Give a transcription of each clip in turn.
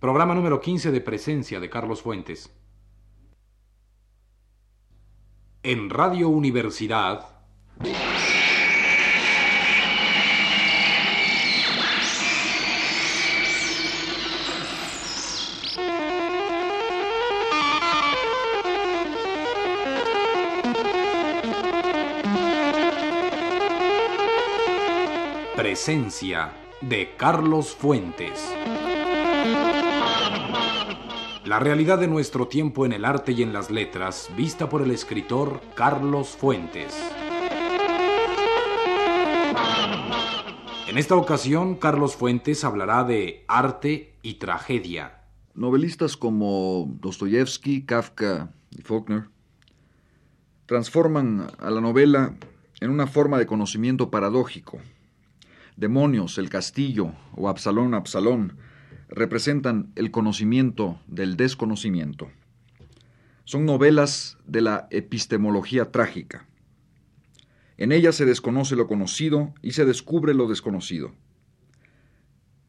Programa número 15 de presencia de Carlos Fuentes. En Radio Universidad. Presencia de Carlos Fuentes. La realidad de nuestro tiempo en el arte y en las letras, vista por el escritor Carlos Fuentes. En esta ocasión, Carlos Fuentes hablará de arte y tragedia. Novelistas como Dostoyevsky, Kafka y Faulkner transforman a la novela en una forma de conocimiento paradójico. Demonios, el castillo o Absalón, Absalón representan el conocimiento del desconocimiento. Son novelas de la epistemología trágica. En ellas se desconoce lo conocido y se descubre lo desconocido.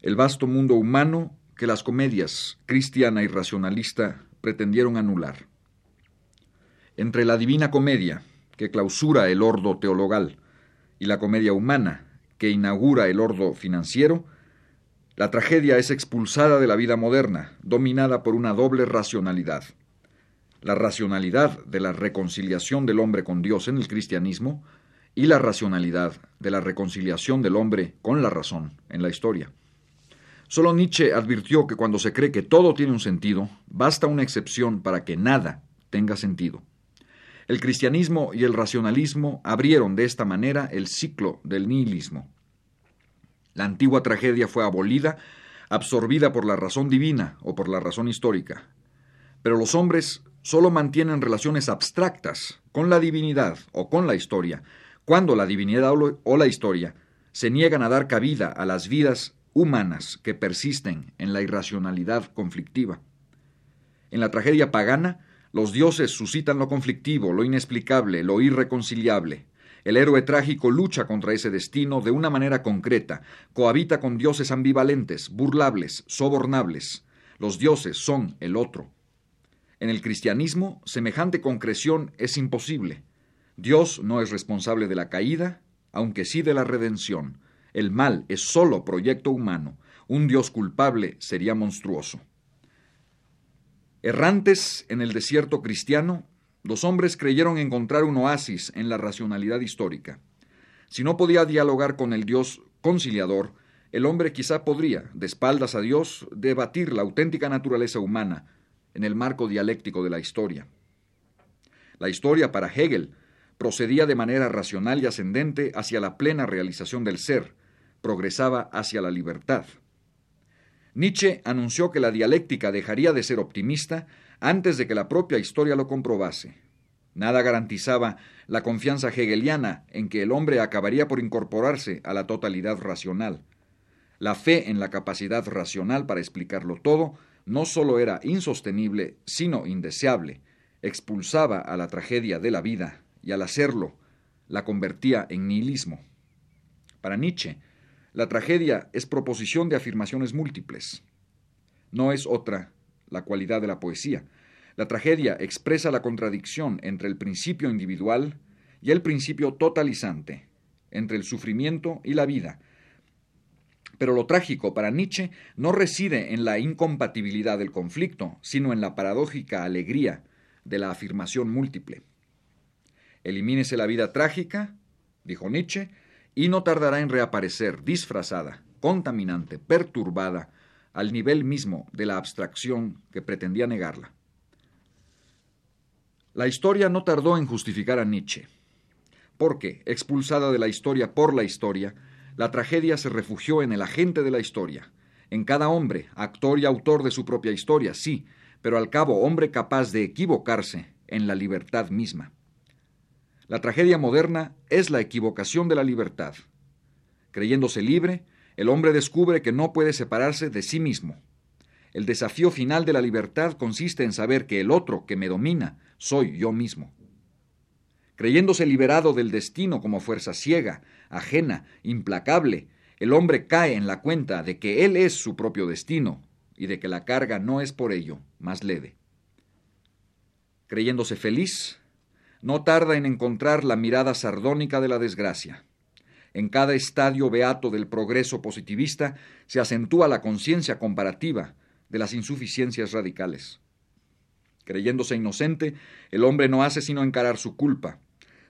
El vasto mundo humano que las comedias cristiana y racionalista pretendieron anular. Entre la divina comedia, que clausura el ordo teologal, y la comedia humana, que inaugura el ordo financiero, la tragedia es expulsada de la vida moderna, dominada por una doble racionalidad. La racionalidad de la reconciliación del hombre con Dios en el cristianismo y la racionalidad de la reconciliación del hombre con la razón en la historia. Solo Nietzsche advirtió que cuando se cree que todo tiene un sentido, basta una excepción para que nada tenga sentido. El cristianismo y el racionalismo abrieron de esta manera el ciclo del nihilismo. La antigua tragedia fue abolida, absorbida por la razón divina o por la razón histórica. Pero los hombres solo mantienen relaciones abstractas con la divinidad o con la historia, cuando la divinidad o la historia se niegan a dar cabida a las vidas humanas que persisten en la irracionalidad conflictiva. En la tragedia pagana, los dioses suscitan lo conflictivo, lo inexplicable, lo irreconciliable. El héroe trágico lucha contra ese destino de una manera concreta, cohabita con dioses ambivalentes, burlables, sobornables. Los dioses son el otro. En el cristianismo, semejante concreción es imposible. Dios no es responsable de la caída, aunque sí de la redención. El mal es solo proyecto humano. Un Dios culpable sería monstruoso. Errantes en el desierto cristiano, los hombres creyeron encontrar un oasis en la racionalidad histórica. Si no podía dialogar con el Dios conciliador, el hombre quizá podría, de espaldas a Dios, debatir la auténtica naturaleza humana en el marco dialéctico de la historia. La historia para Hegel procedía de manera racional y ascendente hacia la plena realización del ser, progresaba hacia la libertad. Nietzsche anunció que la dialéctica dejaría de ser optimista antes de que la propia historia lo comprobase. Nada garantizaba la confianza hegeliana en que el hombre acabaría por incorporarse a la totalidad racional. La fe en la capacidad racional para explicarlo todo no solo era insostenible, sino indeseable, expulsaba a la tragedia de la vida y al hacerlo la convertía en nihilismo. Para Nietzsche, la tragedia es proposición de afirmaciones múltiples. No es otra la cualidad de la poesía. La tragedia expresa la contradicción entre el principio individual y el principio totalizante, entre el sufrimiento y la vida. Pero lo trágico para Nietzsche no reside en la incompatibilidad del conflicto, sino en la paradójica alegría de la afirmación múltiple. Elimínese la vida trágica, dijo Nietzsche, y no tardará en reaparecer disfrazada, contaminante, perturbada, al nivel mismo de la abstracción que pretendía negarla. La historia no tardó en justificar a Nietzsche, porque, expulsada de la historia por la historia, la tragedia se refugió en el agente de la historia, en cada hombre, actor y autor de su propia historia, sí, pero al cabo hombre capaz de equivocarse en la libertad misma. La tragedia moderna es la equivocación de la libertad. Creyéndose libre, el hombre descubre que no puede separarse de sí mismo. El desafío final de la libertad consiste en saber que el otro que me domina soy yo mismo. Creyéndose liberado del destino como fuerza ciega, ajena, implacable, el hombre cae en la cuenta de que él es su propio destino y de que la carga no es por ello más leve. Creyéndose feliz, no tarda en encontrar la mirada sardónica de la desgracia. En cada estadio beato del progreso positivista se acentúa la conciencia comparativa de las insuficiencias radicales. Creyéndose inocente, el hombre no hace sino encarar su culpa.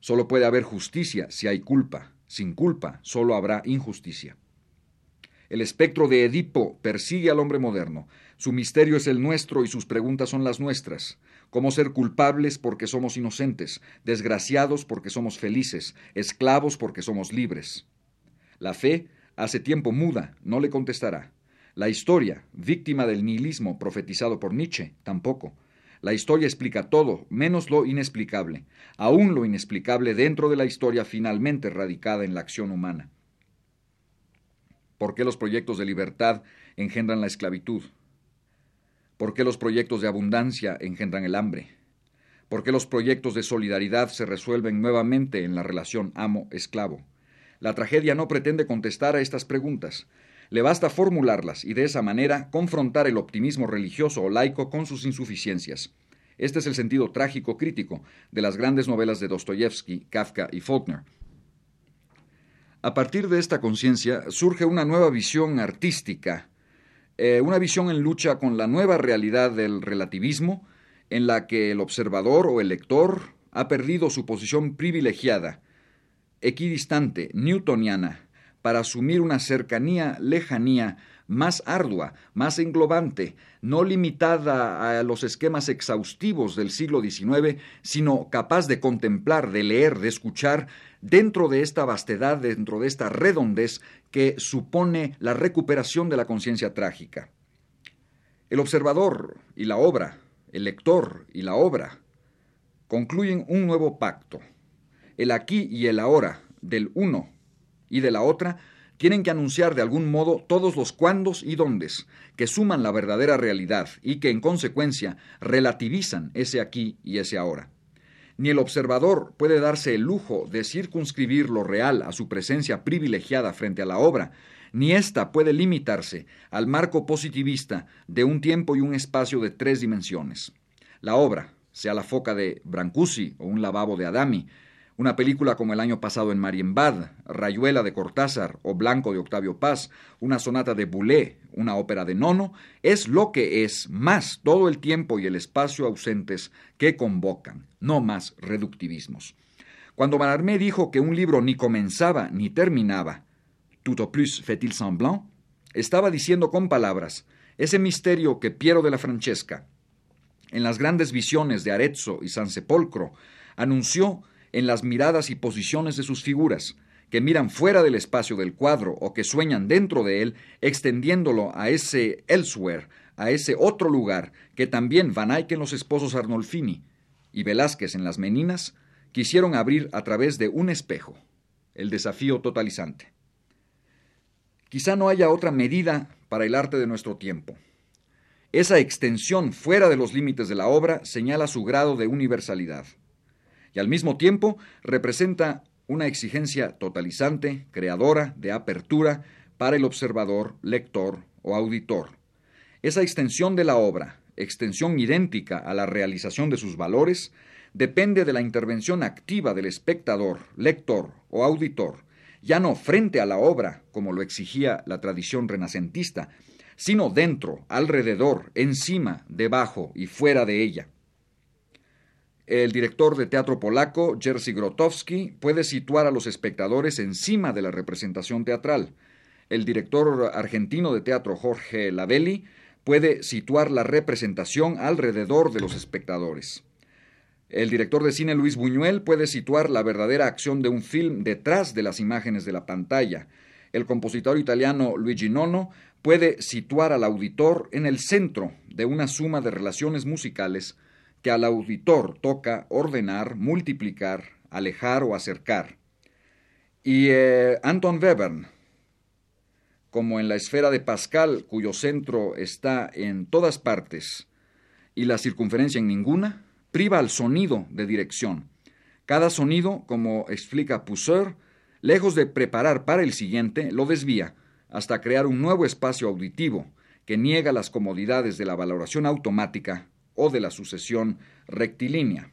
Solo puede haber justicia si hay culpa. Sin culpa, solo habrá injusticia. El espectro de Edipo persigue al hombre moderno. Su misterio es el nuestro y sus preguntas son las nuestras. ¿Cómo ser culpables porque somos inocentes, desgraciados porque somos felices, esclavos porque somos libres? La fe, hace tiempo muda, no le contestará. La historia, víctima del nihilismo profetizado por Nietzsche, tampoco. La historia explica todo, menos lo inexplicable, aún lo inexplicable dentro de la historia finalmente radicada en la acción humana. ¿Por qué los proyectos de libertad engendran la esclavitud? ¿Por qué los proyectos de abundancia engendran el hambre? ¿Por qué los proyectos de solidaridad se resuelven nuevamente en la relación amo-esclavo? La tragedia no pretende contestar a estas preguntas. Le basta formularlas y de esa manera confrontar el optimismo religioso o laico con sus insuficiencias. Este es el sentido trágico crítico de las grandes novelas de Dostoyevsky, Kafka y Faulkner. A partir de esta conciencia surge una nueva visión artística, eh, una visión en lucha con la nueva realidad del relativismo, en la que el observador o el lector ha perdido su posición privilegiada, equidistante, newtoniana, para asumir una cercanía, lejanía más ardua, más englobante, no limitada a los esquemas exhaustivos del siglo XIX, sino capaz de contemplar, de leer, de escuchar dentro de esta vastedad, dentro de esta redondez que supone la recuperación de la conciencia trágica. El observador y la obra, el lector y la obra, concluyen un nuevo pacto. El aquí y el ahora del uno y de la otra tienen que anunciar de algún modo todos los cuándos y dóndes, que suman la verdadera realidad y que en consecuencia relativizan ese aquí y ese ahora. Ni el observador puede darse el lujo de circunscribir lo real a su presencia privilegiada frente a la obra, ni ésta puede limitarse al marco positivista de un tiempo y un espacio de tres dimensiones. La obra, sea la foca de Brancusi o un lavabo de Adami, una película como el año pasado en Marienbad, Rayuela de Cortázar o Blanco de Octavio Paz, una sonata de Boulez, una ópera de Nono, es lo que es más todo el tiempo y el espacio ausentes que convocan, no más reductivismos. Cuando Mallarmé dijo que un libro ni comenzaba ni terminaba, tout au plus fait-il semblant, estaba diciendo con palabras ese misterio que Piero de la Francesca, en las grandes visiones de Arezzo y San Sepolcro, anunció en las miradas y posiciones de sus figuras, que miran fuera del espacio del cuadro o que sueñan dentro de él, extendiéndolo a ese elsewhere, a ese otro lugar que también Van Eyck en los esposos Arnolfini y Velázquez en las Meninas quisieron abrir a través de un espejo, el desafío totalizante. Quizá no haya otra medida para el arte de nuestro tiempo. Esa extensión fuera de los límites de la obra señala su grado de universalidad y al mismo tiempo representa una exigencia totalizante, creadora, de apertura para el observador, lector o auditor. Esa extensión de la obra, extensión idéntica a la realización de sus valores, depende de la intervención activa del espectador, lector o auditor, ya no frente a la obra, como lo exigía la tradición renacentista, sino dentro, alrededor, encima, debajo y fuera de ella. El director de teatro polaco, Jerzy Grotowski, puede situar a los espectadores encima de la representación teatral. El director argentino de teatro, Jorge Lavelli, puede situar la representación alrededor de los espectadores. El director de cine Luis Buñuel puede situar la verdadera acción de un film detrás de las imágenes de la pantalla. El compositor italiano Luigi Nono puede situar al auditor en el centro de una suma de relaciones musicales que al auditor toca ordenar, multiplicar, alejar o acercar. Y eh, Anton Webern, como en la esfera de Pascal, cuyo centro está en todas partes y la circunferencia en ninguna, priva al sonido de dirección. Cada sonido, como explica Pousseur, lejos de preparar para el siguiente, lo desvía hasta crear un nuevo espacio auditivo que niega las comodidades de la valoración automática o de la sucesión rectilínea.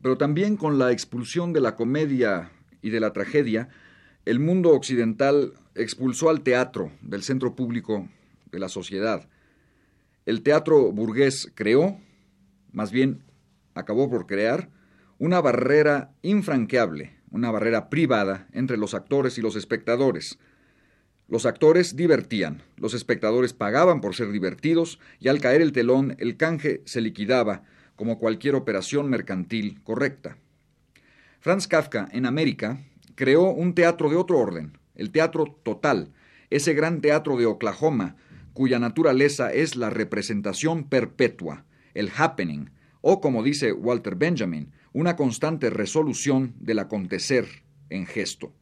Pero también con la expulsión de la comedia y de la tragedia, el mundo occidental expulsó al teatro del centro público de la sociedad. El teatro burgués creó, más bien acabó por crear, una barrera infranqueable, una barrera privada entre los actores y los espectadores. Los actores divertían, los espectadores pagaban por ser divertidos y al caer el telón el canje se liquidaba como cualquier operación mercantil correcta. Franz Kafka en América creó un teatro de otro orden, el teatro total, ese gran teatro de Oklahoma, cuya naturaleza es la representación perpetua, el happening, o como dice Walter Benjamin, una constante resolución del acontecer en gesto.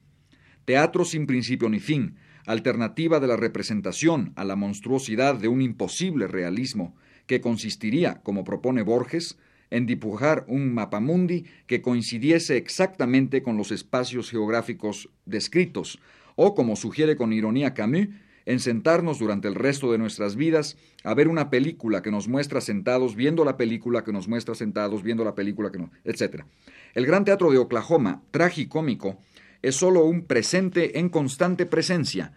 Teatro sin principio ni fin, alternativa de la representación a la monstruosidad de un imposible realismo que consistiría, como propone Borges, en dibujar un mapamundi que coincidiese exactamente con los espacios geográficos descritos, o, como sugiere con ironía Camus, en sentarnos durante el resto de nuestras vidas a ver una película que nos muestra sentados viendo la película que nos muestra sentados viendo la película que nos... etc. El Gran Teatro de Oklahoma, tragicómico, es sólo un presente en constante presencia.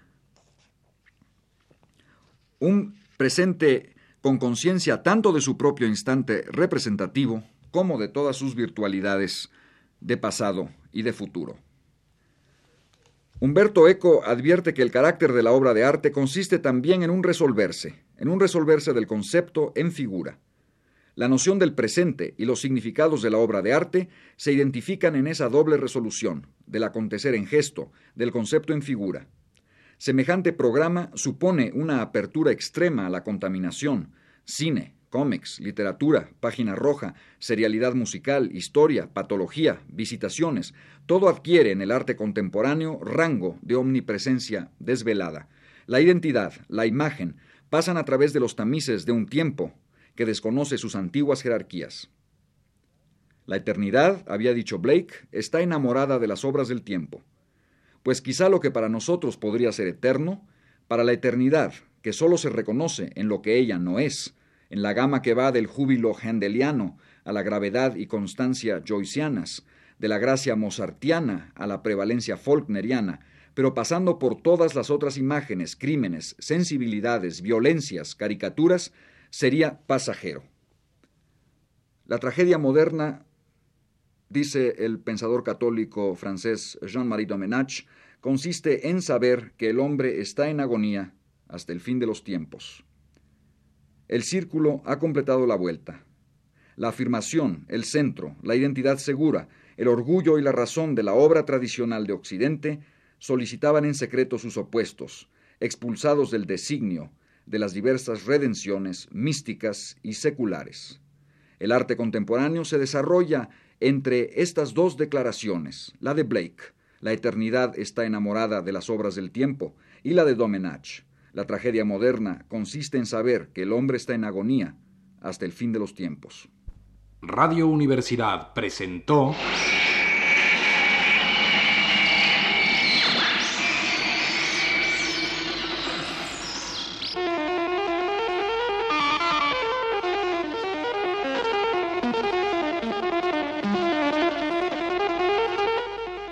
Un presente con conciencia tanto de su propio instante representativo como de todas sus virtualidades de pasado y de futuro. Humberto Eco advierte que el carácter de la obra de arte consiste también en un resolverse, en un resolverse del concepto en figura. La noción del presente y los significados de la obra de arte se identifican en esa doble resolución, del acontecer en gesto, del concepto en figura. Semejante programa supone una apertura extrema a la contaminación, cine, cómics, literatura, página roja, serialidad musical, historia, patología, visitaciones, todo adquiere en el arte contemporáneo rango de omnipresencia desvelada. La identidad, la imagen, pasan a través de los tamices de un tiempo que desconoce sus antiguas jerarquías. La eternidad, había dicho Blake, está enamorada de las obras del tiempo. Pues quizá lo que para nosotros podría ser eterno, para la eternidad, que sólo se reconoce en lo que ella no es, en la gama que va del júbilo hendeliano a la gravedad y constancia joycianas, de la gracia mozartiana a la prevalencia faulkneriana, pero pasando por todas las otras imágenes, crímenes, sensibilidades, violencias, caricaturas, sería pasajero. La tragedia moderna, dice el pensador católico francés Jean-Marie Domenach, consiste en saber que el hombre está en agonía hasta el fin de los tiempos. El círculo ha completado la vuelta. La afirmación, el centro, la identidad segura, el orgullo y la razón de la obra tradicional de Occidente solicitaban en secreto sus opuestos, expulsados del designio de las diversas redenciones místicas y seculares. El arte contemporáneo se desarrolla entre estas dos declaraciones, la de Blake, la eternidad está enamorada de las obras del tiempo, y la de Domenach, la tragedia moderna consiste en saber que el hombre está en agonía hasta el fin de los tiempos. Radio Universidad presentó